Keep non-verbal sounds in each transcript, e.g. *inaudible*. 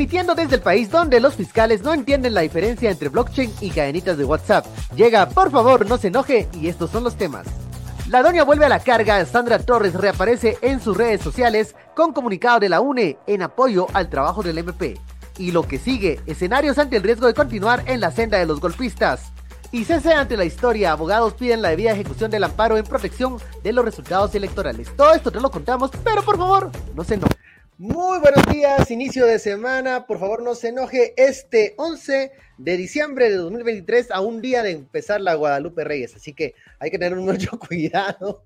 Transmitiendo desde el país donde los fiscales no entienden la diferencia entre blockchain y cadenitas de WhatsApp. Llega, por favor, no se enoje y estos son los temas. La doña vuelve a la carga, Sandra Torres reaparece en sus redes sociales con comunicado de la UNE en apoyo al trabajo del MP. Y lo que sigue, escenarios ante el riesgo de continuar en la senda de los golpistas. Y cese ante la historia, abogados piden la debida ejecución del amparo en protección de los resultados electorales. Todo esto te lo contamos, pero por favor, no se enoje. Muy buenos días, inicio de semana. Por favor, no se enoje. Este 11 de diciembre de 2023 a un día de empezar la Guadalupe Reyes. Así que hay que tener mucho *laughs* cuidado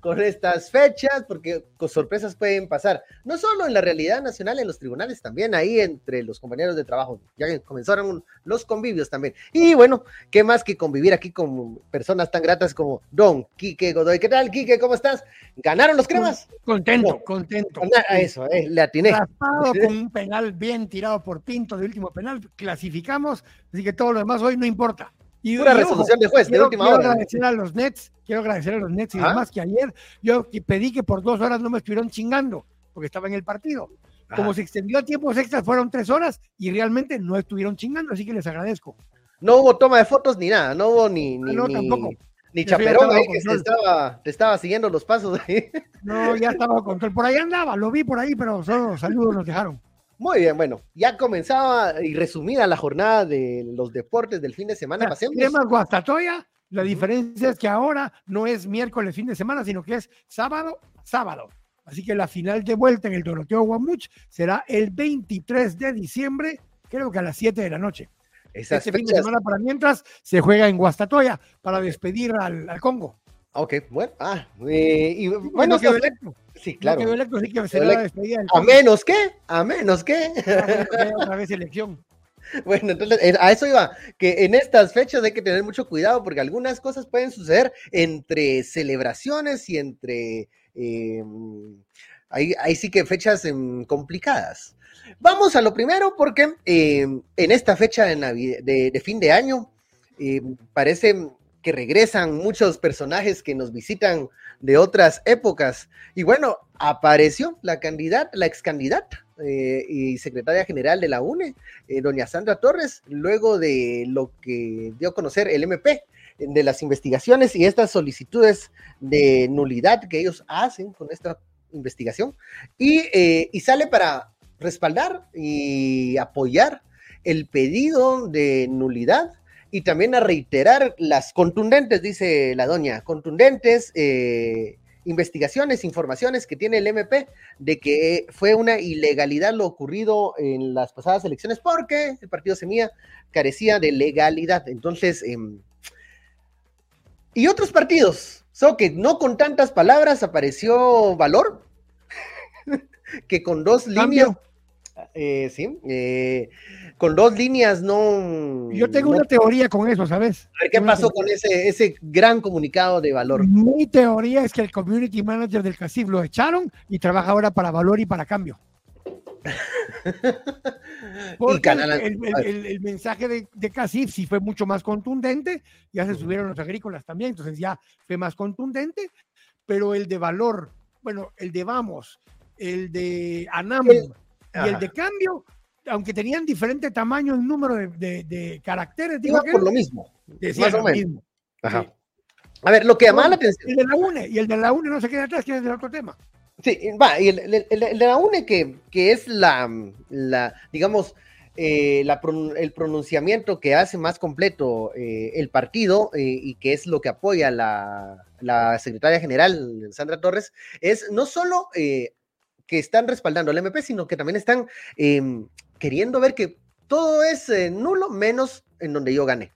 con estas fechas porque sorpresas pueden pasar. No solo en la realidad nacional, en los tribunales también, ahí entre los compañeros de trabajo. Ya comenzaron los convivios también. Y bueno, ¿qué más que convivir aquí con personas tan gratas como Don Quique Godoy? ¿Qué tal, Quique? ¿Cómo estás? ¿Ganaron los cremas? Contento, contento. A eso, eh, le atiné. *laughs* con un penal bien tirado por Pinto de último penal, clasificamos Así que todo lo demás hoy no importa. Y, Pura resolución de juez, de última quiero agradecer a los Nets, quiero agradecer a los Nets y demás que ayer yo pedí que por dos horas no me estuvieron chingando, porque estaba en el partido. Como se extendió a tiempos extras, fueron tres horas y realmente no estuvieron chingando, así que les agradezco. No hubo toma de fotos ni nada, no hubo ni. Ah, no, tampoco. Ni chaperón ahí que te estaba, te estaba siguiendo los pasos. Ahí. No, ya estaba con control. Por ahí andaba, lo vi por ahí, pero solo saludos nos dejaron. Muy bien, bueno, ya comenzaba y resumida la jornada de los deportes del fin de semana. Pasemos. Cremas Guastatoya, la diferencia es que ahora no es miércoles fin de semana, sino que es sábado, sábado. Así que la final de vuelta en el Doroteo Guamuch será el 23 de diciembre, creo que a las 7 de la noche. este fin de semana para mientras se juega en Guastatoya para despedir al, al Congo. Ok, bueno, ah, eh, y bueno, que electo. Sí, claro. No que despedida a menos que, a menos que. Otra vez elección. *laughs* Bueno, entonces eh, a eso iba, que en estas fechas hay que tener mucho cuidado porque algunas cosas pueden suceder entre celebraciones y entre... Eh, ahí, ahí, sí que fechas em, complicadas. Vamos a lo primero porque em, en esta fecha de, de, de, fin de año parece que regresan muchos personajes que nos visitan de otras épocas. Y bueno, apareció la candidata, la ex candidata eh, y secretaria general de la UNE, eh, doña Sandra Torres, luego de lo que dio a conocer el MP de las investigaciones y estas solicitudes de nulidad que ellos hacen con esta investigación, y, eh, y sale para respaldar y apoyar el pedido de nulidad y también a reiterar las contundentes, dice la doña, contundentes eh, investigaciones, informaciones que tiene el MP de que fue una ilegalidad lo ocurrido en las pasadas elecciones porque el partido Semilla carecía de legalidad. Entonces, em, y otros partidos, solo que no con tantas palabras apareció Valor, *laughs* que con dos líneas, eh, sí, eh, con dos líneas no. Yo tengo una teoría con eso, ¿sabes? A ver qué pasó con ese, ese gran comunicado de valor. Mi teoría es que el community manager del CACIF lo echaron y trabaja ahora para valor y para cambio. *laughs* Porque el, mensaje de, de Casif sí fue mucho más contundente, ya se subieron los agrícolas también, entonces ya fue más contundente, pero el de valor, bueno, el de Vamos, el de Anam y el de cambio aunque tenían diferente tamaño en número de, caracteres, digo por lo mismo. Más o menos. A ver, lo que llamaba la atención. El de la UNE, y el de la UNE no se queda atrás, que es el otro tema. Sí, va, y el, de la UNE, que, que es la, la digamos, eh, el pronunciamiento que hace más completo eh, el partido eh, y que es lo que apoya la, la, secretaria general, Sandra Torres, es no solo que están respaldando al MP, sino que también están em, queriendo ver que todo es eh, nulo menos en donde yo gané.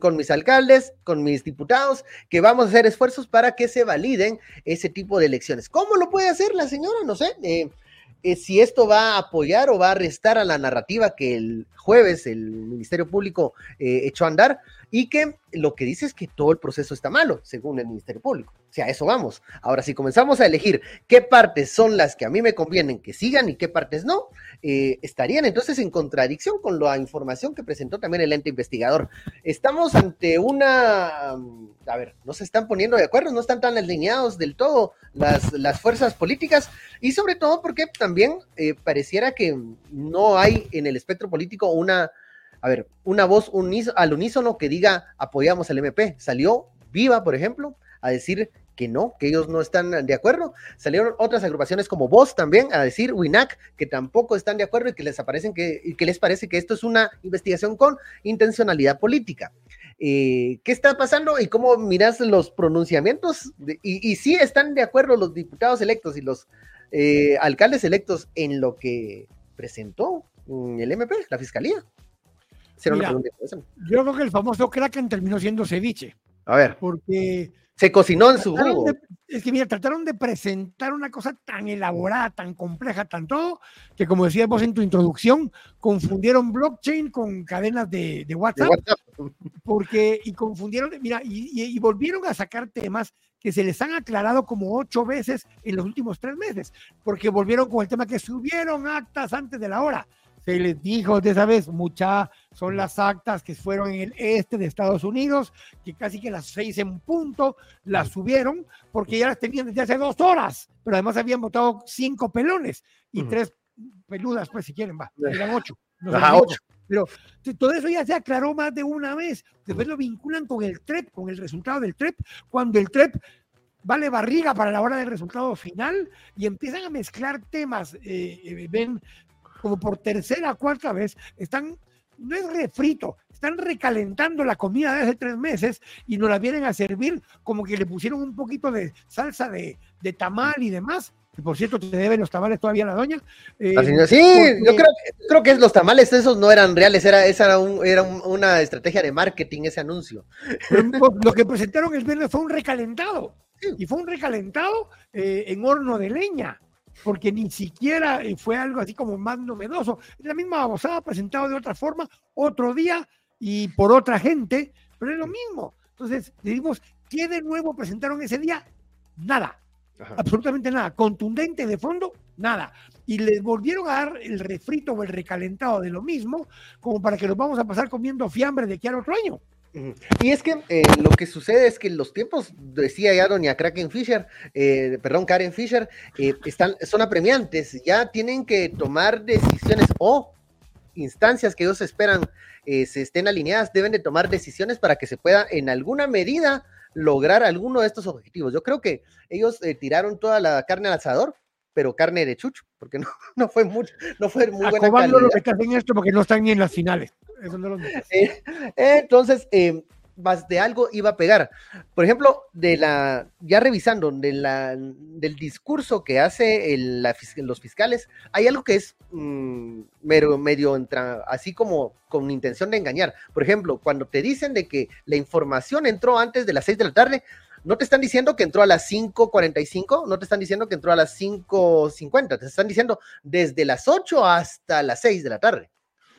Con mis alcaldes, con mis diputados, que vamos a hacer esfuerzos para que se validen ese tipo de elecciones. ¿Cómo lo puede hacer la señora? No sé. Eh, eh, si esto va a apoyar o va a restar a la narrativa que el jueves el Ministerio Público echó a andar y que lo que dice es que todo el proceso está malo, según el Ministerio Público. O sea, a eso vamos. Ahora, si comenzamos a elegir qué partes son las que a mí me convienen que sigan y qué partes no, eh, estarían entonces en contradicción con la información que presentó también el ente investigador. Estamos ante una, a ver, no se están poniendo de acuerdo, no están tan alineados del todo las, las fuerzas políticas y sobre todo porque también eh, pareciera que no hay en el espectro político una, a ver, una voz al unísono que diga apoyamos al MP. Salió Viva, por ejemplo, a decir que no, que ellos no están de acuerdo. Salieron otras agrupaciones como vos también a decir, WINAC, que tampoco están de acuerdo y que les, aparecen que, que les parece que esto es una investigación con intencionalidad política. Eh, ¿Qué está pasando y cómo miras los pronunciamientos? y, y sí están de acuerdo los diputados electos y los eh, alcaldes electos en lo que presentó el MP, la fiscalía. Mira, yo creo que el famoso Kraken terminó siendo ceviche. A ver. Porque se cocinó en su jugo. es que mira, trataron de presentar una cosa tan elaborada, tan compleja, tan todo, que como decías vos en tu introducción, confundieron blockchain con cadenas de, WhatsApp, Porque, y confundieron, mira, y, volvieron a sacar temas que se les han aclarado como ocho veces en los últimos tres meses, porque volvieron con el tema que subieron actas antes de la hora se les dijo de esa vez, mucha, son las actas que fueron en el este de Estados Unidos, que casi que las seis en punto las subieron, porque ya las tenían desde hace dos horas, pero además habían votado cinco pelones y tres peludas, pues si quieren, va, eran ocho. ocho. Pero todo eso ya se aclaró más de una vez. Después lo vinculan con el TREP, con el resultado del TREP, cuando el TREP vale barriga para la hora del resultado final y empiezan a mezclar temas, eh, eh, ven, como por tercera o cuarta vez, están, no es refrito, están recalentando la comida de hace tres meses y nos la vienen a servir como que le pusieron un poquito de salsa de, de tamal y demás. Que por cierto, te deben los tamales todavía la doña. Eh, sí, yo creo, creo, que los tamales esos no eran reales, era, esa era, un, era una estrategia de marketing ese anuncio. Lo que presentaron el viernes fue un recalentado. Y fue un recalentado eh, en horno de leña porque ni siquiera eh, fue algo así como más novedoso. La misma babosada presentado de otra forma, otro día y por otra gente, pero es lo mismo. Entonces, decimos, ¿qué de nuevo presentaron ese día? Nada, absolutamente nada. Contundente de fondo, nada. Y les volvieron a dar el refrito o el recalentado de lo mismo, como para que nos vamos a pasar comiendo fiambre de aquí al otro año. Y es que eh, lo que sucede es que los tiempos, decía ya doña Kraken Fisher, eh, perdón, Karen Fisher, eh, están, son apremiantes, ya tienen que tomar decisiones o instancias que ellos esperan se estén alineadas, deben de tomar decisiones para que se pueda en alguna medida lograr alguno de estos objetivos. Yo creo que ellos tiraron toda la carne al asador, pero carne de chucho, porque no, *laughs* no fue mucho, no fue muy buena calidad. lo que hacen esto porque no están ni en las finales. Eh, entonces, eh, más de algo iba a pegar. Por ejemplo, de la, ya revisando del discurso que hace los fiscales, hay algo que es mm, medio, medio así como con intención de engañar. Por ejemplo, cuando te dicen de que la información entró antes de las 6 de la tarde, no te están diciendo que entró a las 5.45, no te están diciendo que entró a las 5.50, te están diciendo desde las 8 hasta las 6 de la tarde.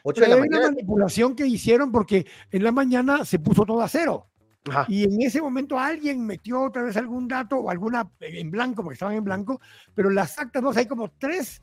8 de la mañana. una manipulación que hicieron porque en la mañana se puso todo a cero. Y en ese momento alguien metió otra vez algún dato o alguna en blanco, porque estaban en blanco, pero las actas, no hay como tres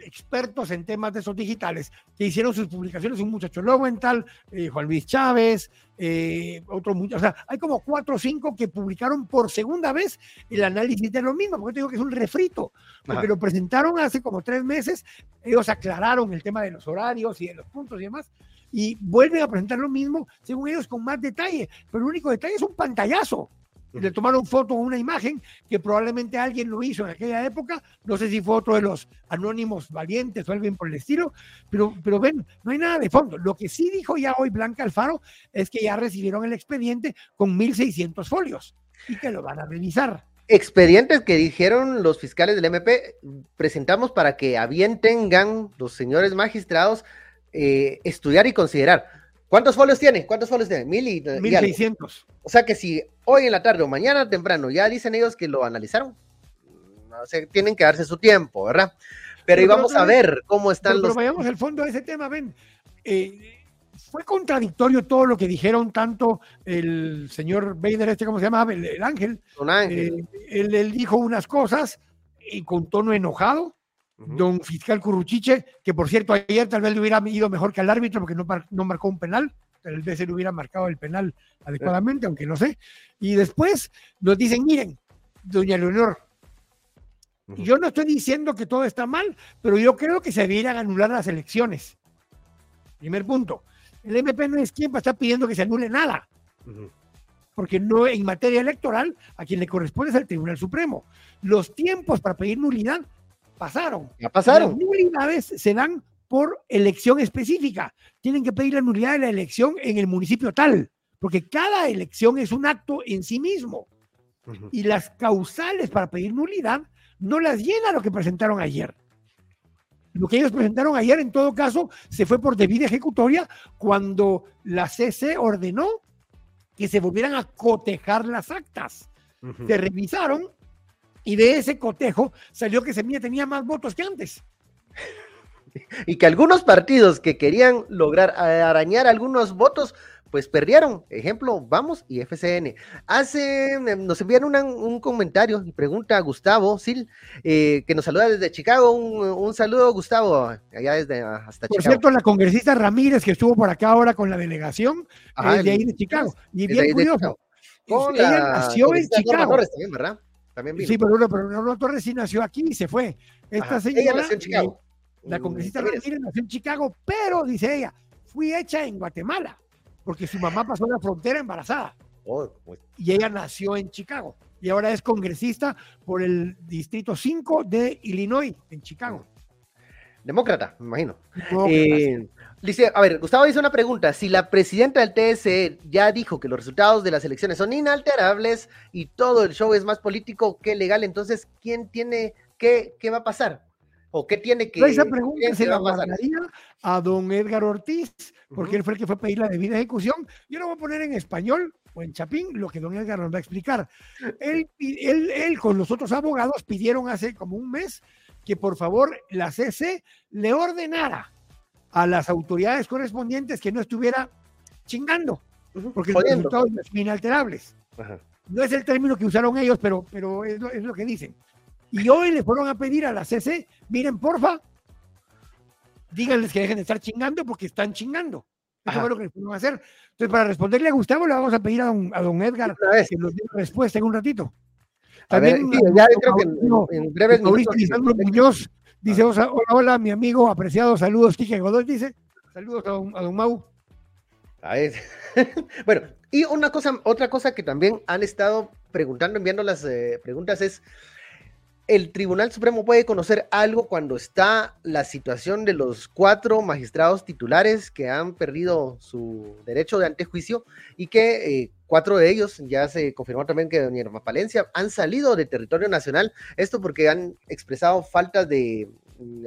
expertos en temas de esos digitales que hicieron sus publicaciones, un muchacho Lowenthal, eh, Juan Luis Chávez, eh, otro muchacho, o sea, hay como cuatro o cinco que publicaron por segunda vez el análisis de lo mismo, porque te digo que es un refrito, porque lo presentaron hace como tres meses, ellos aclararon el tema de los horarios y de los puntos y demás, y vuelven a presentar lo mismo, según ellos, con más detalle, pero el único detalle es un pantallazo le tomaron foto o una imagen que probablemente alguien lo hizo en aquella época, no sé si fue otro de los anónimos valientes o alguien por el estilo, pero, pero ven, no hay nada de fondo. Lo que sí dijo ya hoy Blanca Alfaro es que ya recibieron el expediente con 1.600 folios y que lo van a revisar. Expedientes que dijeron los fiscales del MP, presentamos para que a bien tengan los señores magistrados eh, estudiar y considerar ¿Cuántos folios tiene? ¿Cuántos folios tiene? Mil y, Mil seiscientos. O sea que si hoy en la tarde o mañana temprano ya dicen ellos que lo analizaron, no sé, tienen que darse su tiempo, ¿verdad? Pero, ahí vamos a ver cómo están los. Pero vayamos al fondo de ese tema, ven. Eh, fue contradictorio todo lo que dijeron tanto el señor Bader, este, ¿cómo se llama? El, ángel. Eh, él, dijo unas cosas y con tono enojado. Don fiscal Curruchiche, que por cierto ayer tal vez le hubiera ido mejor que al árbitro porque no, no marcó un penal, tal vez él hubiera marcado el penal adecuadamente, aunque no sé. Y después nos dicen, miren, doña Leonor, yo no estoy diciendo que todo está mal, pero yo creo que se deberían anular las elecciones. Primer punto. El MP no es quien va a estar pidiendo que se anule nada. Porque no en materia electoral, a quien le corresponde es el Tribunal Supremo. Los tiempos para pedir nulidad pasaron. Ya pasaron. Las nulidades se dan por elección específica. Tienen que pedir la nulidad de la elección en el municipio tal, porque cada elección es un acto en sí mismo. Y las causales para pedir nulidad no las llena lo que presentaron ayer. Lo que ellos presentaron ayer, en todo caso, se fue por debida ejecutoria cuando la CC ordenó que se volvieran a cotejar las actas. Se revisaron y de ese cotejo salió que Semilla tenía más votos que antes. *laughs* Y que algunos partidos que querían lograr arañar algunos votos pues perdieron. Ejemplo, Vamos y FCN. Hace, em, nos envían un comentario y pregunta a Gustavo Sil, eh, que nos saluda desde Chicago. Un, saludo, Gustavo, allá desde ah, hasta Chicago. Por cierto, la congresista Ramírez, que estuvo por acá ahora con la delegación, es de ahí de Chicago. Y bien curioso. ella nació en Chicago. también, ¿verdad? También vino. Sí, pero, pero Norma Torres sí nació aquí y se fue. Esta señora, ella nació en Chicago. La mm, congresista Ramírez nació en Chicago, pero dice ella, fui hecha en Guatemala porque su mamá pasó la frontera embarazada. Oh, pues. Y ella nació en Chicago. Y ahora es congresista por el Distrito 5 de Illinois, en Chicago. Demócrata, me imagino. Eh, dice, a ver, Gustavo dice una pregunta. Si la presidenta del TSE ya dijo que los resultados de las elecciones son inalterables y todo el show es más político que legal, entonces, ¿quién tiene qué, qué va a pasar? ¿O qué tiene que Esa pregunta se la mandaría a don Edgar Ortiz, porque él fue el que fue a pedir la debida ejecución. Yo lo voy a poner en español o en chapín lo que don Edgar nos va a explicar. Él, él, él con los otros abogados pidieron hace como un mes que por favor la CC le ordenara a las autoridades correspondientes que no estuviera chingando, porque los resultados son inalterables. No es el término que usaron ellos, pero, pero es, lo, es lo que dicen. Y hoy le fueron a pedir a la CC, miren, porfa, díganles que dejen de estar chingando porque están chingando. Eso fue lo que le fueron a hacer. Entonces, para responderle a Gustavo, le vamos a pedir a don, a don Edgar que nos dé respuesta en un ratito. También, ya creo que en, breve Mauricio Muñoz dice, hola, hola, mi amigo apreciado, saludos, Quique Godoy dice, saludos a don, a don Mau. *laughs* bueno, y una cosa, otra cosa que también han estado preguntando, enviando las eh, preguntas es, el Tribunal Supremo puede conocer algo cuando está la situación de los cuatro magistrados titulares que han perdido su derecho de antejuicio y que eh, cuatro de ellos, ya se confirmó también que doña Palencia, han salido de territorio nacional, esto porque han expresado faltas de,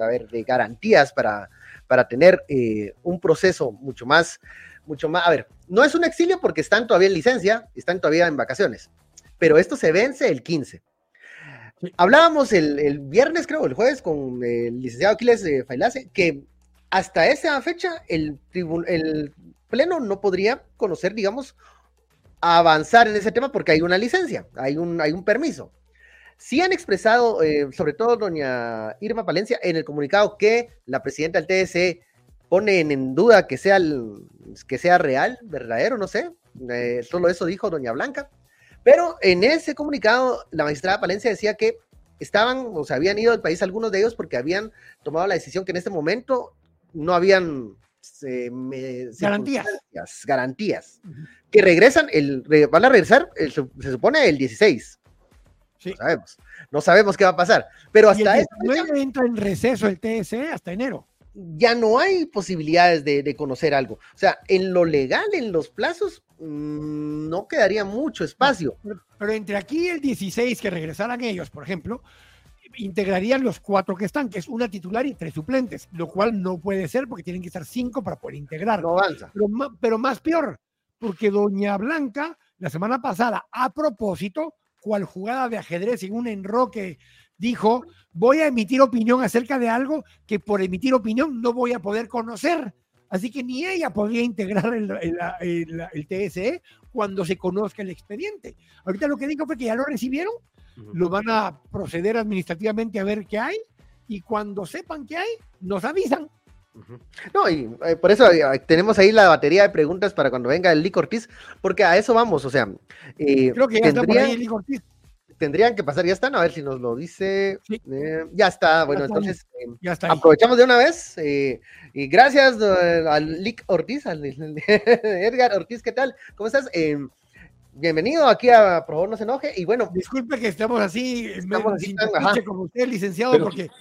a ver, de garantías para, para tener eh, un proceso mucho más, mucho más, a ver, no es un exilio porque están todavía en licencia, están todavía en vacaciones, pero esto se vence el 15 Hablábamos el, viernes, creo, el jueves, con el licenciado Aquiles de Failase, que hasta esa fecha el, el Pleno no podría conocer, digamos, avanzar en ese tema porque hay una licencia, hay un, hay un permiso. Sí han expresado, eh, sobre todo doña Irma Palencia, en el comunicado que la presidenta del TSE pone en, duda que sea, que sea real, verdadero, no sé. Eh, solo eso dijo doña Blanca. Pero en ese comunicado, la magistrada Palencia decía que estaban, o sea, habían ido al país algunos de ellos porque habían tomado la decisión que en este momento no habían garantías. Garantías. Que regresan, el, van a regresar, se supone, el 16. Sí. No sabemos. No sabemos qué va a pasar. Pero hasta el entra en receso el TSE hasta enero ya no hay posibilidades de, conocer algo. O sea, en lo legal, en los plazos, mm, no quedaría mucho espacio. Pero, entre aquí y el 16 que regresaran ellos, por ejemplo, integrarían los cuatro que están, que es una titular y tres suplentes, lo cual no puede ser porque tienen que estar cinco para poder integrar. No avanza. Pero, pero más peor, porque Doña Blanca, la semana pasada, a propósito, cual jugada de ajedrez en un enroque dijo, voy a emitir opinión acerca de algo que por emitir opinión no voy a poder conocer Así que ni ella podría integrar el, el, TSE cuando se conozca el expediente. Ahorita lo que dijo fue que ya lo recibieron, lo van a proceder administrativamente a ver qué hay y cuando sepan qué hay, nos avisan. No, y eh, por eso eh, tenemos ahí la batería de preguntas para cuando venga el Ortiz, porque a eso vamos, o sea, eh, creo que ya está por ahí el Ortiz tendrían que pasar, ya están, a ver si nos lo dice. Eh, ya está, bueno, entonces eh, aprovechamos de una vez. Eh, y gracias al Lick Ortiz, al *laughs* Edgar Ortiz, ¿qué tal? ¿Cómo estás? bienvenido aquí a Por favor no se enoje. Y bueno. Disculpe que estamos así, estamos así como usted, licenciado, porque.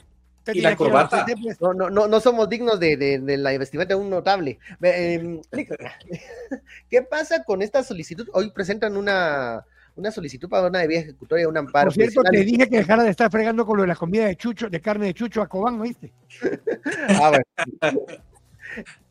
Y la corbata. Pues. No, no, no, somos dignos de, de, la vestimenta de un notable. Em, *laughs* ¿Qué pasa con esta solicitud? Hoy presentan una, una solicitud para una debida ejecutoria, un amparo. Por cierto, te dije que dejara de estar fregando con lo de la comida de chucho, de carne de chucho a Cobán, ¿oíste? *laughs* ah, bueno.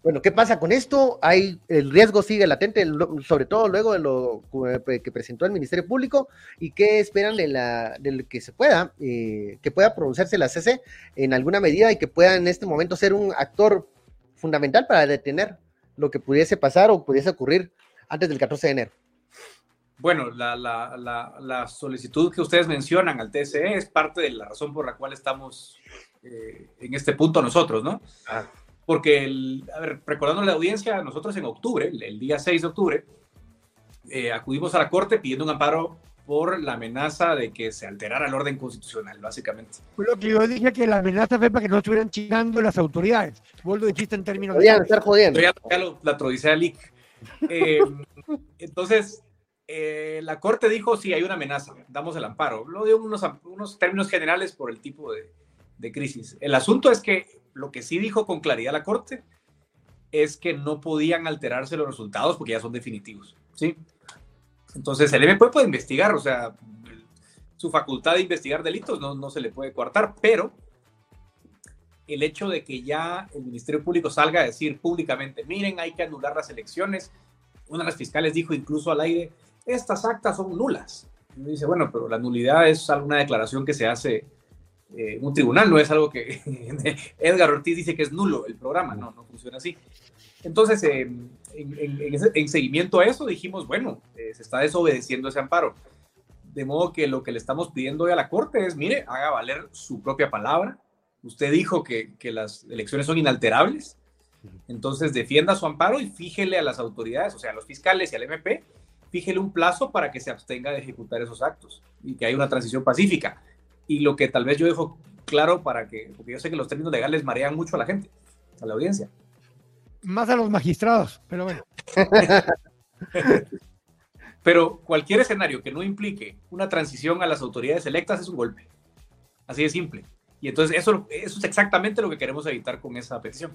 Bueno, ¿qué pasa con esto? Hay, el riesgo sigue latente, sobre todo luego de lo que presentó el Ministerio Público y qué esperan de, la, de que se pueda, eh, que pueda pronunciarse la CC en alguna medida y que pueda en este momento ser un actor fundamental para detener lo que pudiese pasar o pudiese ocurrir antes del 14 de enero. Bueno, la, solicitud que ustedes mencionan al TSE es parte de la razón por la cual estamos eh, en este punto nosotros, ¿no? Ah. Porque, a ver, recordando la audiencia, nosotros en octubre, el, día 6 de octubre, eh, acudimos a la Corte pidiendo un amparo por la amenaza de que se alterara el orden constitucional, básicamente. Fue lo que yo dije que la amenaza fue para que no estuvieran chingando las autoridades. Vuelvo de chiste en términos Podrían estar jodiendo. Ya, ya lo, la trodicea eh, *laughs* entonces, eh, la Corte dijo si hay una amenaza, damos el amparo. Lo dio unos, unos términos generales por el tipo de, de, crisis. El asunto es que lo que sí dijo con claridad la Corte es que no podían alterarse los resultados porque ya son definitivos. ¿sí? Entonces el MP puede investigar, o sea, su facultad de investigar delitos no, no se le puede coartar, pero el hecho de que ya el Ministerio Público salga a decir públicamente, miren, hay que anular las elecciones, una de las fiscales dijo incluso al aire, estas actas son nulas. Y dice, bueno, pero la nulidad es alguna declaración que se hace eh, un tribunal, no es algo que *laughs* Edgar Ortiz dice que es nulo el programa, no, no funciona así. Entonces, eh, en, seguimiento a eso, dijimos, bueno, eh, se está desobedeciendo ese amparo. De modo que lo que le estamos pidiendo hoy a la Corte es, mire, haga valer su propia palabra. Usted dijo que, que las elecciones son inalterables, entonces defienda su amparo y fíjele a las autoridades, o sea, a los fiscales y al MP, fíjele un plazo para que se abstenga de ejecutar esos actos y que haya una transición pacífica. Y lo que tal vez yo dejo claro para que, porque yo sé que los términos legales marean mucho a la gente, a la audiencia. Más a los magistrados, pero bueno. *laughs* pero cualquier escenario que no implique una transición a las autoridades electas es un golpe. Así de simple. Y entonces eso, eso es exactamente lo que queremos evitar con esa petición.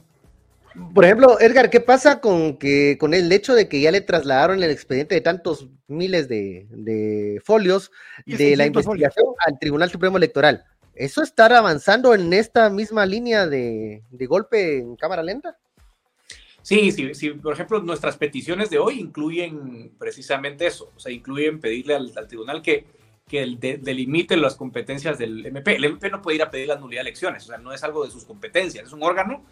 Por ejemplo, Edgar, ¿qué pasa con que con el hecho de que ya le trasladaron el expediente de tantos miles de, folios de la investigación al Tribunal Supremo Electoral? ¿Eso estar avanzando en esta misma línea de, golpe en cámara lenta? Sí, sí, sí, por ejemplo, nuestras peticiones de hoy incluyen precisamente eso, o sea, incluyen pedirle al, tribunal que, que delimite las competencias del MP. El MP no puede ir a pedir la nulidad de elecciones, o sea, no es algo de sus competencias, es un órgano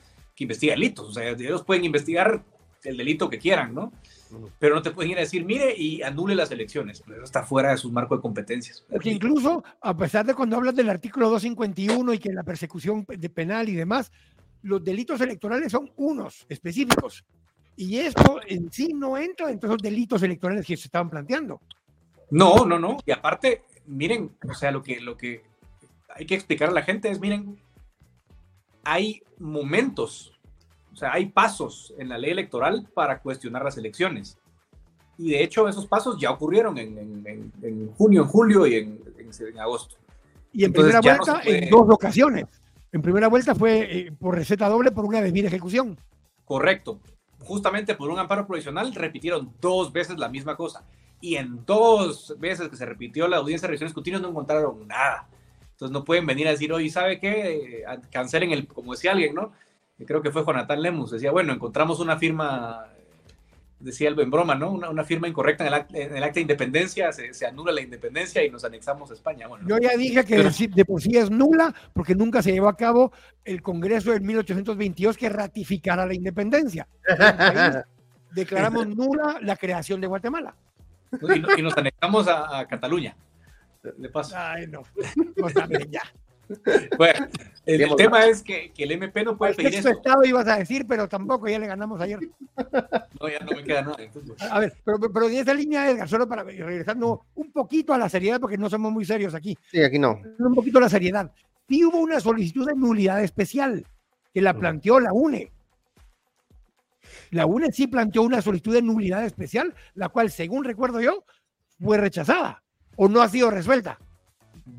que investiga delitos. O sea, ellos pueden investigar el delito que quieran, ¿no? Pero no te pueden ir a decir, mire y anule las elecciones. Eso está fuera de su marco de competencias. Porque incluso, a pesar de cuando hablas del artículo 251 y que la persecución de penal y demás, los delitos electorales son unos específicos. Y esto en sí no entra entre esos delitos electorales que se estaban planteando. No, no, no. Y aparte, miren, o sea, lo que, lo que hay que explicar a la gente es, miren, hay momentos, o sea, hay pasos en la ley electoral para cuestionar las elecciones. Y de hecho esos pasos ya ocurrieron en, junio, en julio y en, agosto. Y en primera vuelta en dos ocasiones. En primera vuelta fue eh, por receta doble por una debida ejecución. Correcto. Justamente por un amparo provisional repitieron dos veces la misma cosa. Y en dos veces que se repitió la audiencia de revisiones continuas no encontraron nada. Entonces no pueden venir a decir, oye, ¿sabe qué? Cancelen el, como decía alguien, ¿no? Creo que fue Jonathan Lemus, decía, bueno, encontramos una firma decía el en broma, ¿no? Una, firma incorrecta en el, acta, en el acta de independencia, se, anula la independencia y nos anexamos a España. Bueno, Yo ya dije que *laughs* de por sí es nula porque nunca se llevó a cabo el Congreso del 1822 que ratificara la independencia. *laughs* declaramos nula la creación de Guatemala. Y, nos anexamos a, Cataluña. De paso. Ay, no. Pues también ya. *laughs* Bueno, el, tema es que, el MP no puede pedir eso. estado ibas a decir, pero tampoco ya le ganamos ayer. *laughs* No, ya no me queda nada. A ver, pero, pero en esa línea, Edgar, solo para regresando un poquito a la seriedad, porque no somos muy serios aquí. Sí, aquí no. Un poquito a la seriedad. Sí hubo una solicitud de nulidad especial que la mm. planteó la UNE. La UNE sí planteó una solicitud de nulidad especial, la cual, según recuerdo yo, fue rechazada o no ha sido resuelta.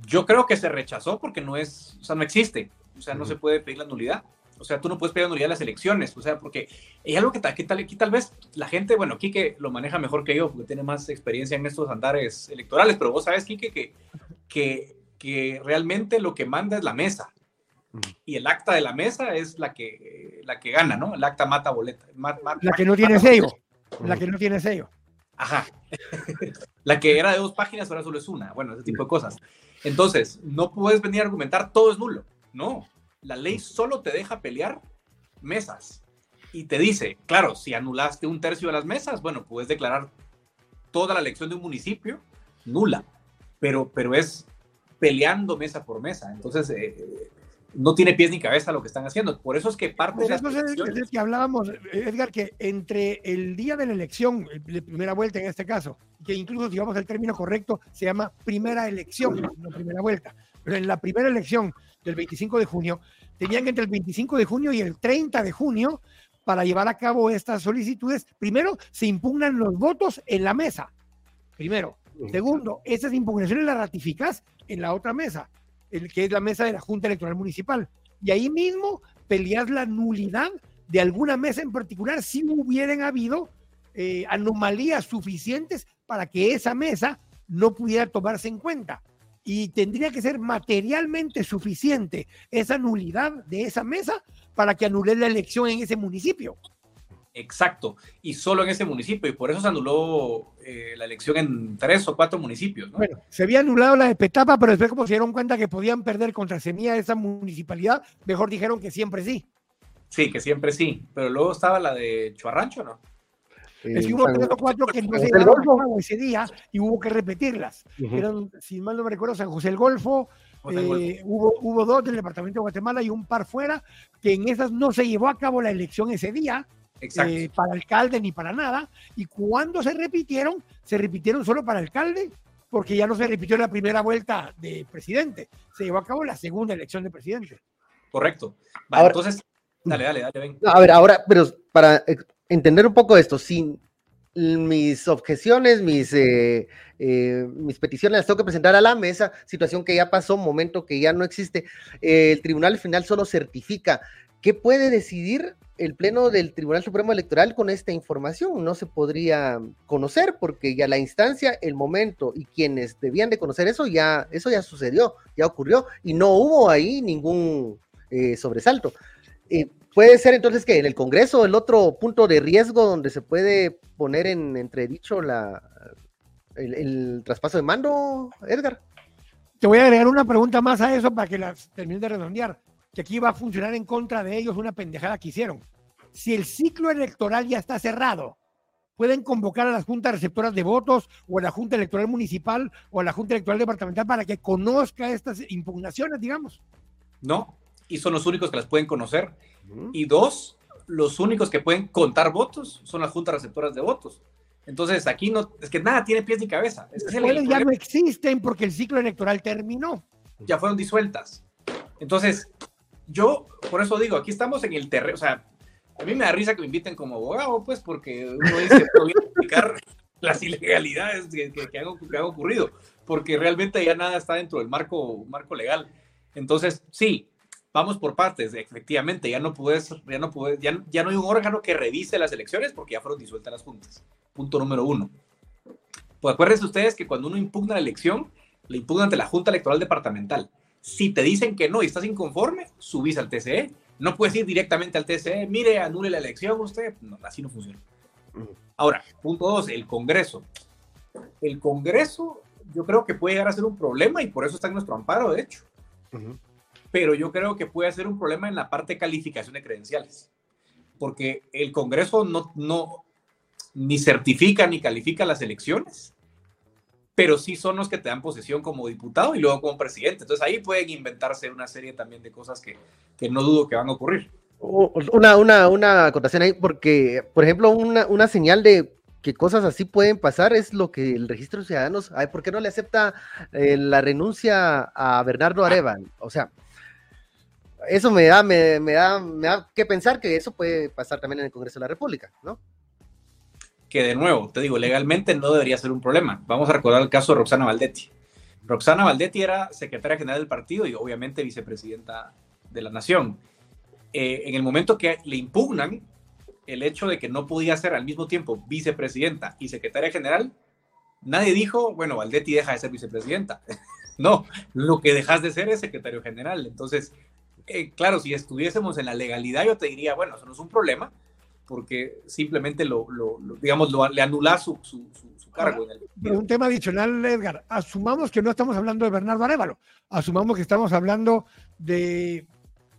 Yo creo que se rechazó porque no es, o sea, no existe. O sea, no se puede pedir la nulidad. O sea, tú no puedes pedir la nulidad de las elecciones. O sea, porque hay algo que, que tal, aquí tal vez la gente, bueno, Quique lo maneja mejor que yo porque tiene más experiencia en estos andares electorales, pero vos sabes, Quique, que, que, que realmente lo que manda es la mesa. Y el acta de la mesa es la que, la que gana, ¿no? El acta mata boleta. la que no tiene sello. La que no tiene sello. Ajá. *laughs* la que era de dos páginas ahora solo es una. Bueno, ese tipo de cosas. Entonces, no puedes venir a argumentar todo es nulo. No, la ley solo te deja pelear mesas. Y te dice, claro, si anulaste un tercio de las mesas, bueno, puedes declarar toda la elección de un municipio nula. Pero, pero es peleando mesa por mesa. Entonces, eh, no tiene pies ni cabeza lo que están haciendo. Por eso es que parte de las es, que hablábamos, Edgar, que entre el día de la elección, de primera vuelta en este caso, que incluso si vamos al término correcto, se llama primera elección, no primera vuelta. Pero en la primera elección del 25 de junio, tenían que entre el 25 de junio y el 30 de junio, para llevar a cabo estas solicitudes, primero se impugnan los votos en la mesa. Primero. Segundo, esas impugnaciones las ratificas en la otra mesa el que es la mesa de la Junta Electoral Municipal. Y ahí mismo peleas la nulidad de alguna mesa en particular si hubieran habido eh, anomalías suficientes para que esa mesa no pudiera tomarse en cuenta. Y tendría que ser materialmente suficiente esa nulidad de esa mesa para que anule la elección en ese municipio. Exacto, y solo en ese municipio, y por eso se anuló eh, la elección en tres o cuatro municipios. Bueno, se había anulado la de Petapa, pero después como se dieron cuenta que podían perder contra Semilla esa municipalidad, mejor dijeron que siempre sí. Sí, que siempre sí, pero luego estaba la de Chuarrancho, ¿no? Es que hubo tres o cuatro que no se llevaron ese día y hubo que repetirlas. Eran, si mal no me recuerdo, San José el Golfo, eh, hubo, hubo dos del departamento de Guatemala y un par fuera, que en esas no se llevó a cabo la elección ese día, eh, para alcalde ni para nada. Y cuando se repitieron, se repitieron solo para alcalde, porque ya no se repitió la primera vuelta de presidente. Se llevó a cabo la segunda elección de presidente. Correcto. entonces, dale, dale, dale, ven. A ver, ahora, pero para entender un poco esto, sin mis objeciones, mis, eh, eh, mis peticiones las tengo que presentar a la mesa, situación que ya pasó, momento que ya no existe. el tribunal final solo certifica. ¿Qué puede decidir el Pleno del Tribunal Supremo Electoral con esta información. No se podría conocer porque ya la instancia, el momento y quienes debían de conocer eso ya, eso ya sucedió, ya ocurrió y no hubo ahí ningún eh, sobresalto. Puede ser entonces que en el Congreso el otro punto de riesgo donde se puede poner en entredicho la, el, traspaso de mando, Edgar. Te voy a agregar una pregunta más a eso para que las termine de redondear que aquí va a funcionar en contra de ellos una pendejada que hicieron. Si el ciclo electoral ya está cerrado, pueden convocar a las juntas receptoras de votos o a la Junta Electoral Municipal o a la Junta Electoral Departamental para que conozca estas impugnaciones, digamos. No, y son los únicos que las pueden conocer. Y dos, los únicos que pueden contar votos son las juntas receptoras de votos. Entonces, aquí no, es que nada tiene pies ni cabeza. Es ya no existen porque el ciclo electoral terminó. Ya fueron disueltas. Entonces, yo, por eso digo, aquí estamos en el terreno, o sea, a mí me da risa que me inviten como abogado, pues, porque uno dice, voy a explicar las ilegalidades que, que, han, ocurrido, porque realmente ya nada está dentro del marco, marco legal. Entonces, sí, vamos por partes, efectivamente, ya no puedes, ya no puedes, ya, ya no hay un órgano que revise las elecciones porque ya fueron disueltas las juntas. Punto número uno. Pues acuérdense ustedes que cuando uno impugna la elección, le impugna ante la Junta Electoral Departamental. Si te dicen que no y estás inconforme, subís al TCE. No puedes ir directamente al TCE, mire, anule la elección usted. No, así no funciona. Ahora, punto dos, el Congreso. El Congreso yo creo que puede llegar a ser un problema y por eso está en nuestro amparo, de hecho. Pero yo creo que puede ser un problema en la parte de calificación de credenciales. Porque el Congreso no, no ni certifica ni califica las elecciones, pero sí son los que te dan posesión como diputado y luego como presidente. Entonces ahí pueden inventarse una serie también de cosas que, que no dudo que van a ocurrir. Una, una, una acotación ahí, porque, por ejemplo, una, una señal de que cosas así pueden pasar es lo que el registro de ciudadanos, ay, ¿por qué no le acepta eh, la renuncia a Bernardo Arevan? O sea, eso me da, me, me, da, me da que pensar que eso puede pasar también en el Congreso de la República, ¿no? Que de nuevo, te digo, legalmente no debería ser un problema. Vamos a recordar el caso de Roxana Valdetti. Roxana Valdetti era secretaria general del partido y obviamente vicepresidenta de la nación. Eh, en el momento que le impugnan el hecho de que no podía ser al mismo tiempo vicepresidenta y secretaria general, nadie dijo, bueno, Valdetti deja de ser vicepresidenta. *laughs* no, lo que dejas de ser es secretario general. Entonces, eh, claro, si estuviésemos en la legalidad, yo te diría, bueno, eso no es un problema, porque simplemente lo, digamos, le anula su, su, cargo. un tema adicional, Edgar, asumamos que no estamos hablando de Bernardo Arevalo, asumamos que estamos hablando de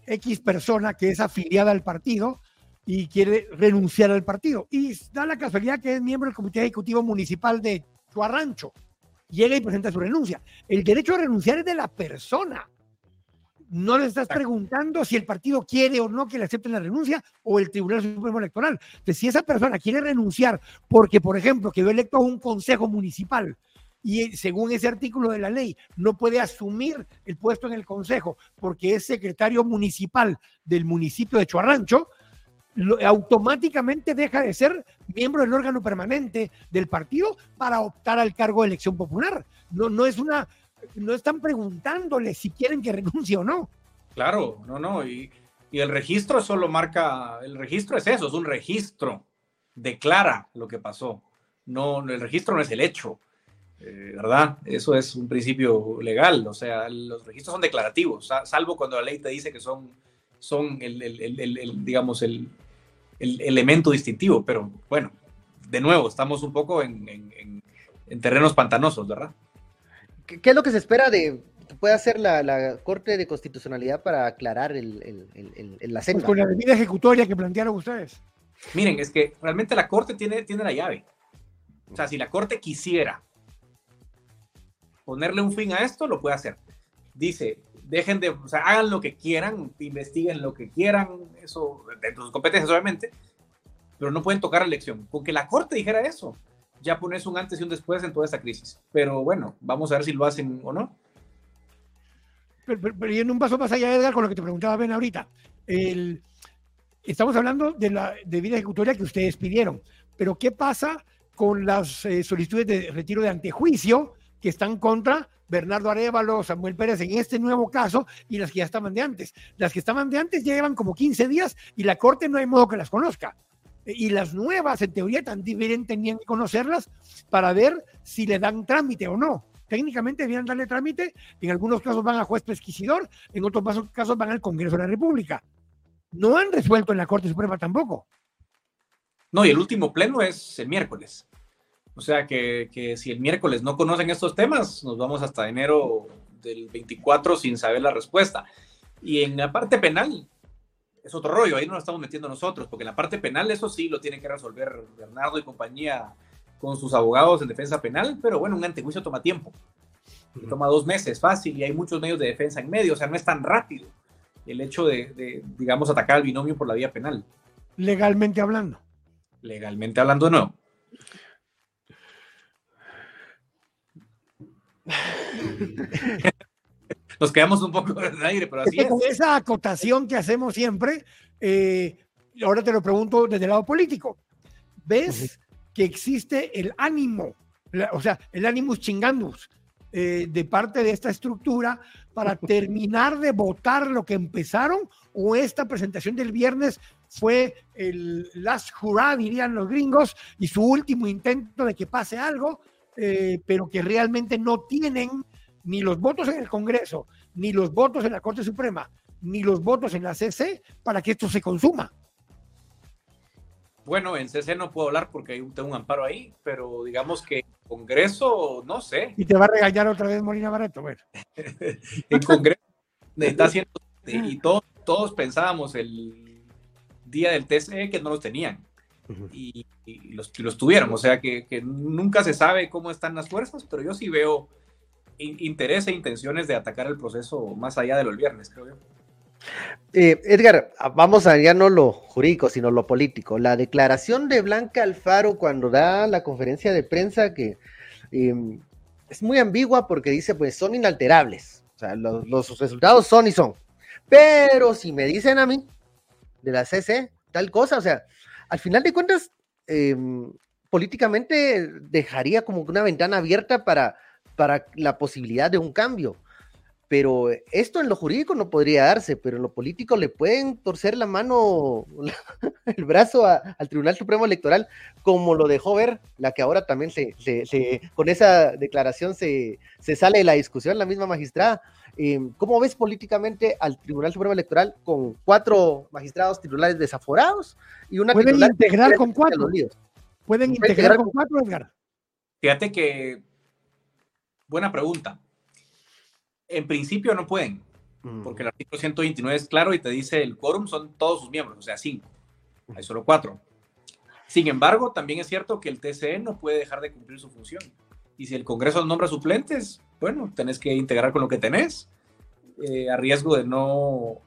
X persona que es afiliada al partido y quiere renunciar al partido. Y da la casualidad que es miembro del Comité Ejecutivo Municipal de Chuarrancho. Llega y presenta su renuncia. El derecho a renunciar es de la persona. No le estás preguntando si el partido quiere o no que le acepten la renuncia o el Tribunal Supremo Electoral. Entonces, si esa persona quiere renunciar porque, por ejemplo, quedó electo a un consejo municipal y según ese artículo de la ley no puede asumir el puesto en el consejo porque es secretario municipal del municipio de Chuarrancho, automáticamente deja de ser miembro del órgano permanente del partido para optar al cargo de elección popular. No, no es una, no están preguntándole si quieren que renuncie o no. Claro, no, no, y, el registro solo marca, el registro es eso, es un registro, declara lo que pasó. No, el registro no es el hecho. Eh, ¿verdad? Eso es un principio legal, o sea, los registros son declarativos, salvo cuando la ley te dice que son, son el, digamos, el, elemento distintivo, pero bueno, de nuevo, estamos un poco en, terrenos pantanosos, ¿verdad? ¿Qué, es lo que se espera de que pueda hacer la, Corte de Constitucionalidad para aclarar el, la pues con la medida ejecutoria que plantearon ustedes. Miren, es que realmente la Corte tiene, tiene la llave. O sea, si la Corte quisiera ponerle un fin a esto, lo puede hacer. Dice, dejen de, o sea, hagan lo que quieran, investiguen lo que quieran, eso dentro de sus competencias, obviamente, pero no pueden tocar la elección. Con que la Corte dijera eso, ya pones un antes y un después en toda esta crisis. Pero bueno, vamos a ver si lo hacen o no. Pero, pero, yendo un paso más allá, Edgar, con lo que te preguntaba Ben ahorita, el, estamos hablando de la debida ejecutoria que ustedes pidieron, pero ¿qué pasa con las eh, solicitudes de retiro de antejuicio que están contra Bernardo Arevalo, Samuel Pérez en este nuevo caso y las que ya estaban de antes. Las que estaban de antes ya llevan como 15 días y la Corte no hay modo que las conozca. Y las nuevas, en teoría, también tenían que conocerlas para ver si le dan trámite o no. Técnicamente debían darle trámite, en algunos casos van a juez pesquisidor, en otros casos van al Congreso de la República. No han resuelto en la Corte Suprema tampoco. No, y el último pleno es el miércoles. O sea que, que, si el miércoles no conocen estos temas, nos vamos hasta enero del 24 sin saber la respuesta. Y en la parte penal, es otro rollo, ahí no nos estamos metiendo nosotros, porque en la parte penal eso sí lo tiene que resolver Bernardo y compañía con sus abogados en defensa penal, pero bueno, un antejuicio toma tiempo. Toma dos meses, fácil, y hay muchos medios de defensa en medio, o sea, no es tan rápido el hecho de, de digamos, atacar al binomio por la vía penal. Legalmente hablando. Legalmente hablando, no. *laughs* Nos quedamos un poco *laughs* en el aire, pero así es. Con esa acotación que hacemos siempre, eh, ahora te lo pregunto desde el lado político. ¿Ves que existe el ánimo, o sea, el ánimo chingandus eh, de parte de esta estructura para *laughs* terminar de votar lo que empezaron? ¿O esta presentación del viernes fue el last hurrah, dirían los gringos, y su último intento de que pase algo? Eh, pero que realmente no tienen ni los votos en el Congreso, ni los votos en la Corte Suprema, ni los votos en la CC para que esto se consuma. bueno, en CC no puedo hablar porque tengo un amparo ahí, pero digamos que Congreso, no sé. Y te va a regañar otra vez Molina Barreto, bueno. *laughs* en Congreso está haciendo, y todos, todos pensábamos el día del TCE que no los tenían. y, los, los tuvieron, o sea que, que, nunca se sabe cómo están las fuerzas, pero yo sí veo interés e intenciones de atacar el proceso más allá de los viernes, creo yo. Eh, Edgar, vamos a ya no lo jurídico, sino lo político. La declaración de Blanca Alfaro cuando da la conferencia de prensa que em, es muy ambigua porque dice, pues son inalterables. O sea, los, resultados son y son. Pero si me dicen a mí de la CC, tal cosa, o sea, al final de cuentas, em, políticamente dejaría como una ventana abierta para, para la posibilidad de un cambio pero esto en lo jurídico no podría darse, pero en lo político le pueden torcer la mano, *laughs* el brazo al Tribunal Supremo Electoral, como lo dejó ver, la que ahora también se, con esa declaración se, sale de la discusión, la misma magistrada. Em, ¿Cómo ves políticamente al Tribunal Supremo Electoral con cuatro magistrados titulares desaforados y una ¿Pueden integrar con cuatro? ¿Pueden integrar con cuatro, Edgar? Fíjate que, buena pregunta en principio no pueden, mm. porque el artículo 129 es claro y te dice el quórum son todos sus miembros, o sea, cinco. Hay solo cuatro. Sin embargo, también es cierto que el TCE no puede dejar de cumplir su función. Y si el Congreso nombra suplentes, bueno, tenés que integrar con lo que tenés, eh, a riesgo de no...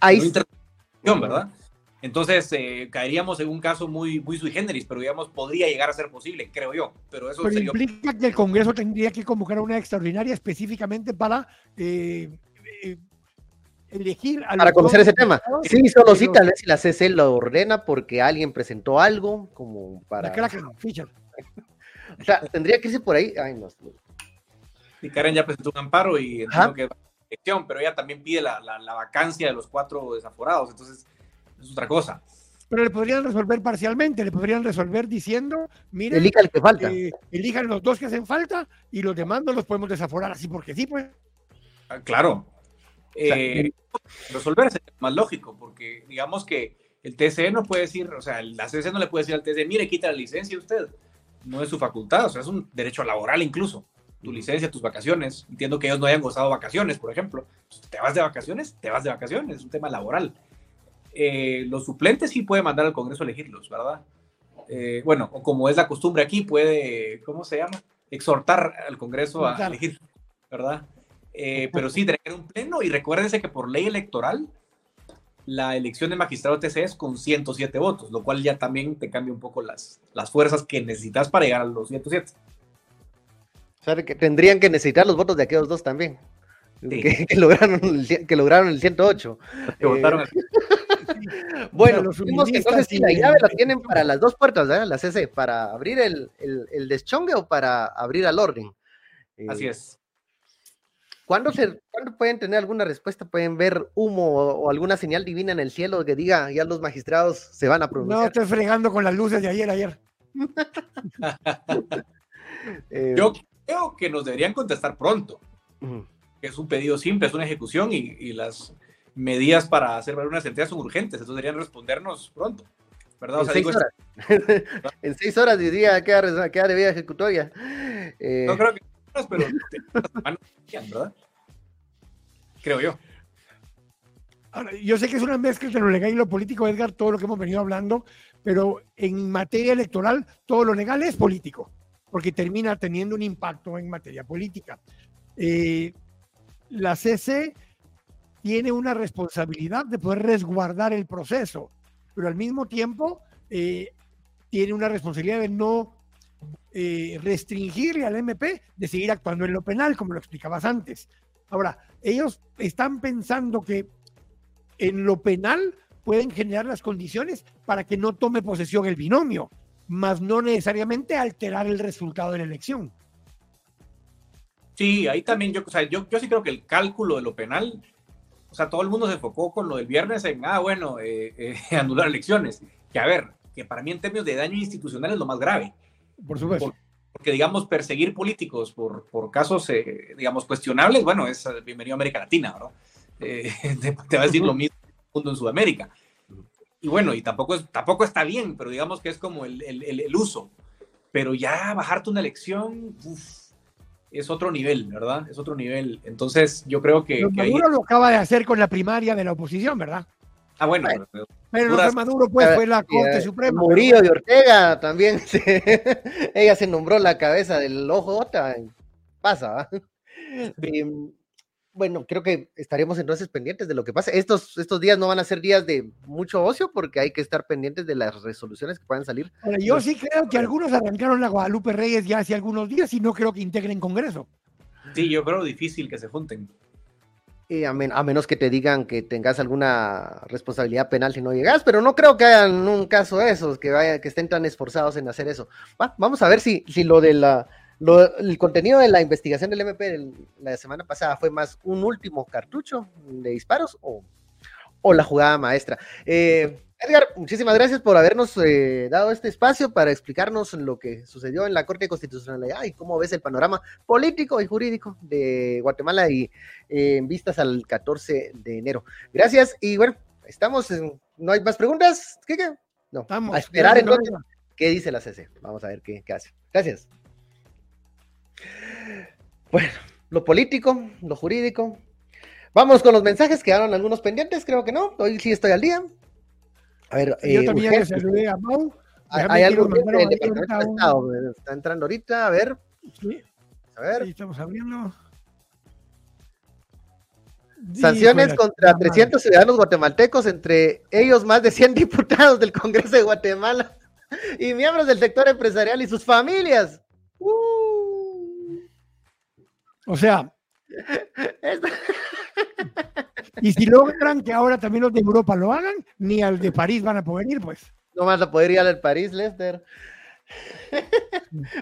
Ahí... No ¿verdad? Entonces eh, caeríamos en un caso muy, muy sui generis, pero digamos, podría llegar a ser posible, creo yo. Pero eso implica que el Congreso tendría que convocar una extraordinaria específicamente para eh, eh, elegir a Para conocer ese tema. Sí, solo sí, tal vez si la CC lo ordena porque alguien presentó algo, como para. La *laughs* o sea, tendría que irse por ahí. Ay, no. Y Karen ya presentó un amparo y entiendo que elección, pero ella también pide la, la, la vacancia de los cuatro desaforados. Entonces es otra cosa. Pero le podrían resolver parcialmente, le podrían resolver diciendo, miren, elijan el que falta. Eh, elijan los dos que hacen falta y los demás no los podemos desaforar así porque sí, pues. Ah, claro. Eh, resolver es más lógico, porque digamos que el TCE no puede decir, o sea, la CC no le puede decir al TCE, mire, quita la licencia usted. No es su facultad, o sea, es un derecho laboral incluso. Tu licencia, tus vacaciones. Entiendo que ellos no hayan gozado vacaciones, por ejemplo. ¿Te vas de vacaciones? Te vas de vacaciones, es un tema laboral. Eh, los suplentes sí puede mandar al Congreso a elegirlos, ¿verdad? Eh, bueno, o como es la costumbre aquí, puede, ¿cómo se llama? Exhortar al Congreso a elegir, ¿verdad? Eh, pero sí, tener un pleno y recuérdense que por ley electoral la elección de magistrado TC es con 107 votos, lo cual ya también te cambia un poco las, las fuerzas que necesitas para llegar a los 107. O sea, que tendrían que necesitar los votos de aquellos dos también. Que, lograron el, que lograron el 108. Que votaron *laughs* *laughs* bueno, entonces si la llave la tienen para las dos puertas, ¿verdad? La CC, para abrir el, el, deschongue o para abrir al orden. Así es. ¿Cuándo, se, pueden tener alguna respuesta? ¿Pueden ver humo o, alguna señal divina en el cielo que diga ya los magistrados se van a pronunciar? No, estoy fregando con las luces de ayer, ayer. *laughs* Eh, Yo creo que nos deberían contestar pronto. Es un pedido simple, es una ejecución y, y las medidas para hacer valer una sentencia son urgentes, entonces deberían respondernos pronto. ¿verdad? en, seis horas. *laughs* en seis horas diría quedar, quedar de vida ejecutoria. Eh, no creo que pero *laughs* ¿verdad? Creo yo. Ahora, yo sé que es una mezcla entre lo legal y lo político, Edgar, todo lo que hemos venido hablando, pero en materia electoral todo lo legal es político, porque termina teniendo un impacto en materia política. Eh, la CC tiene una responsabilidad de poder resguardar el proceso, pero al mismo tiempo eh, tiene una responsabilidad de no eh, restringirle al MP de seguir actuando en lo penal, como lo explicabas antes. Ahora, ellos están pensando que en lo penal pueden generar las condiciones para que no tome posesión el binomio, más no necesariamente alterar el resultado de la elección. Sí, ahí también yo, o sea, yo, yo sí creo que el cálculo de lo penal o sea, todo el mundo se enfocó con lo del viernes en, ah, bueno, eh, eh, *laughs* anular elecciones. Que a ver, que para mí en términos de daño institucional es lo más grave. Por supuesto. porque, digamos, perseguir políticos por, por casos, eh, digamos, cuestionables, bueno, es bienvenido a América Latina, ¿verdad? *laughs* te, va a decir lo mismo el mundo en Sudamérica. y bueno, y tampoco, es, tampoco está bien, pero digamos que es como el, el, el, uso. Pero ya bajarte una elección, es otro nivel, ¿verdad? Es otro nivel. Entonces, yo creo que. Maduro lo acaba de hacer con la primaria de la oposición, ¿verdad? Ah, bueno. pero, lo Maduro, pues, fue la Corte Suprema. Murillo y Ortega también. *laughs* ella se nombró la cabeza del ojo, pasa, ¿va? Bueno, creo que estaremos entonces pendientes de lo que pase. Estos, estos días no van a ser días de mucho ocio porque hay que estar pendientes de las resoluciones que puedan salir. yo sí creo que algunos arrancaron la Guadalupe Reyes ya hace algunos días y no creo que integren Congreso. Sí, yo creo difícil que se junten. Y a, menos que te digan que tengas alguna responsabilidad penal si no llegas, pero no creo que hagan un caso de esos, que, vaya, que estén tan esforzados en hacer eso. vamos a ver si, si lo de la el contenido de la investigación del MP la semana pasada fue más un último cartucho de disparos o, la jugada maestra. Eh, Edgar, muchísimas gracias por habernos eh, dado este espacio para explicarnos lo que sucedió en la Corte de Constitucionalidad y cómo ves el panorama político y jurídico de Guatemala y eh, en vistas al 14 de enero. Gracias y bueno, estamos, en, ¿no hay más preguntas? ¿Qué qué? No, Vamos, a esperar entonces. ¿Qué dice la CC? Vamos a ver qué, qué hace. Gracias. Bueno, lo político, lo jurídico. Vamos con los mensajes, quedaron algunos pendientes, creo que no. Hoy sí estoy al día. A ver, yo eh, también saludé a Mau. Hay algo que el Departamento de Estado, está entrando ahorita, a ver. Sí. A ver. estamos abriendo. Sanciones contra 300 ciudadanos guatemaltecos, entre ellos más de 100 *laughs* diputados del Congreso de Guatemala y miembros del sector empresarial y sus familias. O sea. y si logran que ahora también los de Europa lo hagan, ni al de París van a poder ir, pues. No vas a poder ir al de París, Lester.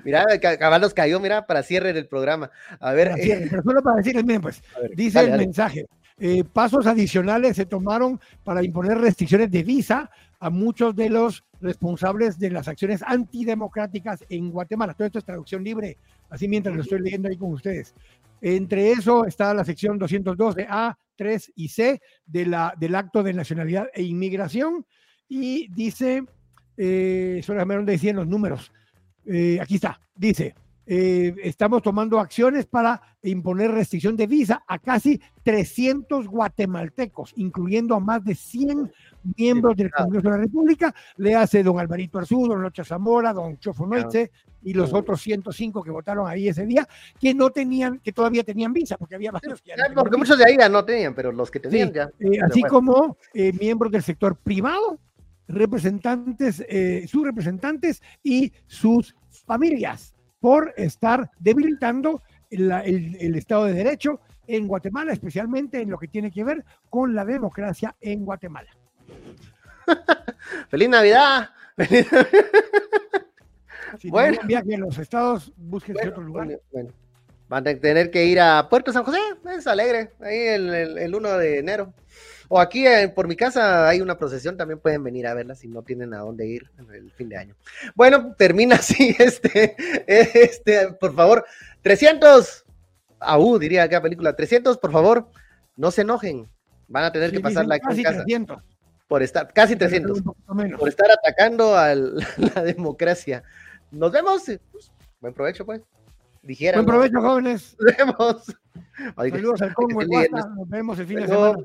mira, Caballos cayó, mira, para cierre del programa. A ver. pero solo para decirles, miren, pues, dice el mensaje. Eh, pasos adicionales se tomaron para imponer restricciones de visa a muchos de los responsables de las acciones antidemocráticas en Guatemala. Todo esto es traducción libre, así mientras lo estoy leyendo ahí con ustedes. Entre eso está la sección 212 A, 3 y C de la, del Acto de Nacionalidad e Inmigración. Y dice, eh, solamente decían los números, eh, aquí está, dice, eh, estamos tomando acciones para imponer restricción de visa a casi 300 guatemaltecos, incluyendo a más de 100 miembros del Congreso de la República. Le hace don Alvarito Arzú, don Locha Zamora, don Chofo Noche y los otros 105 que votaron ahí ese día, que no tenían, que todavía tenían visa, porque había varios que ya Porque muchos de ahí ya no tenían, pero los que tenían ya. Eh, así como eh, miembros del sector privado, representantes, sus representantes y sus familias por estar debilitando el, Estado de Derecho en Guatemala, especialmente en lo que tiene que ver con la democracia en Guatemala. *laughs* *laughs* ¡Feliz Navidad! si bueno. viaje los estados, busquen otro lugar. Van a tener que ir a Puerto San José, es alegre, ahí el, el 1 de enero. O aquí eh, por mi casa hay una procesión, también pueden venir a verla si no tienen a dónde ir en el fin de año. Bueno, termina *laughs* así este, este, por favor, 300, aú, diría aquella película, 300, por favor, no se enojen, van a tener que pasar la casi casa. 300. Por estar, casi 300, por estar atacando a *laughs* la democracia. Nos vemos, pues, buen provecho pues. Dijera, Buen provecho, ¿no? jóvenes. Nos vemos. Saludos al Congo. Nos vemos el fin Pero... de semana.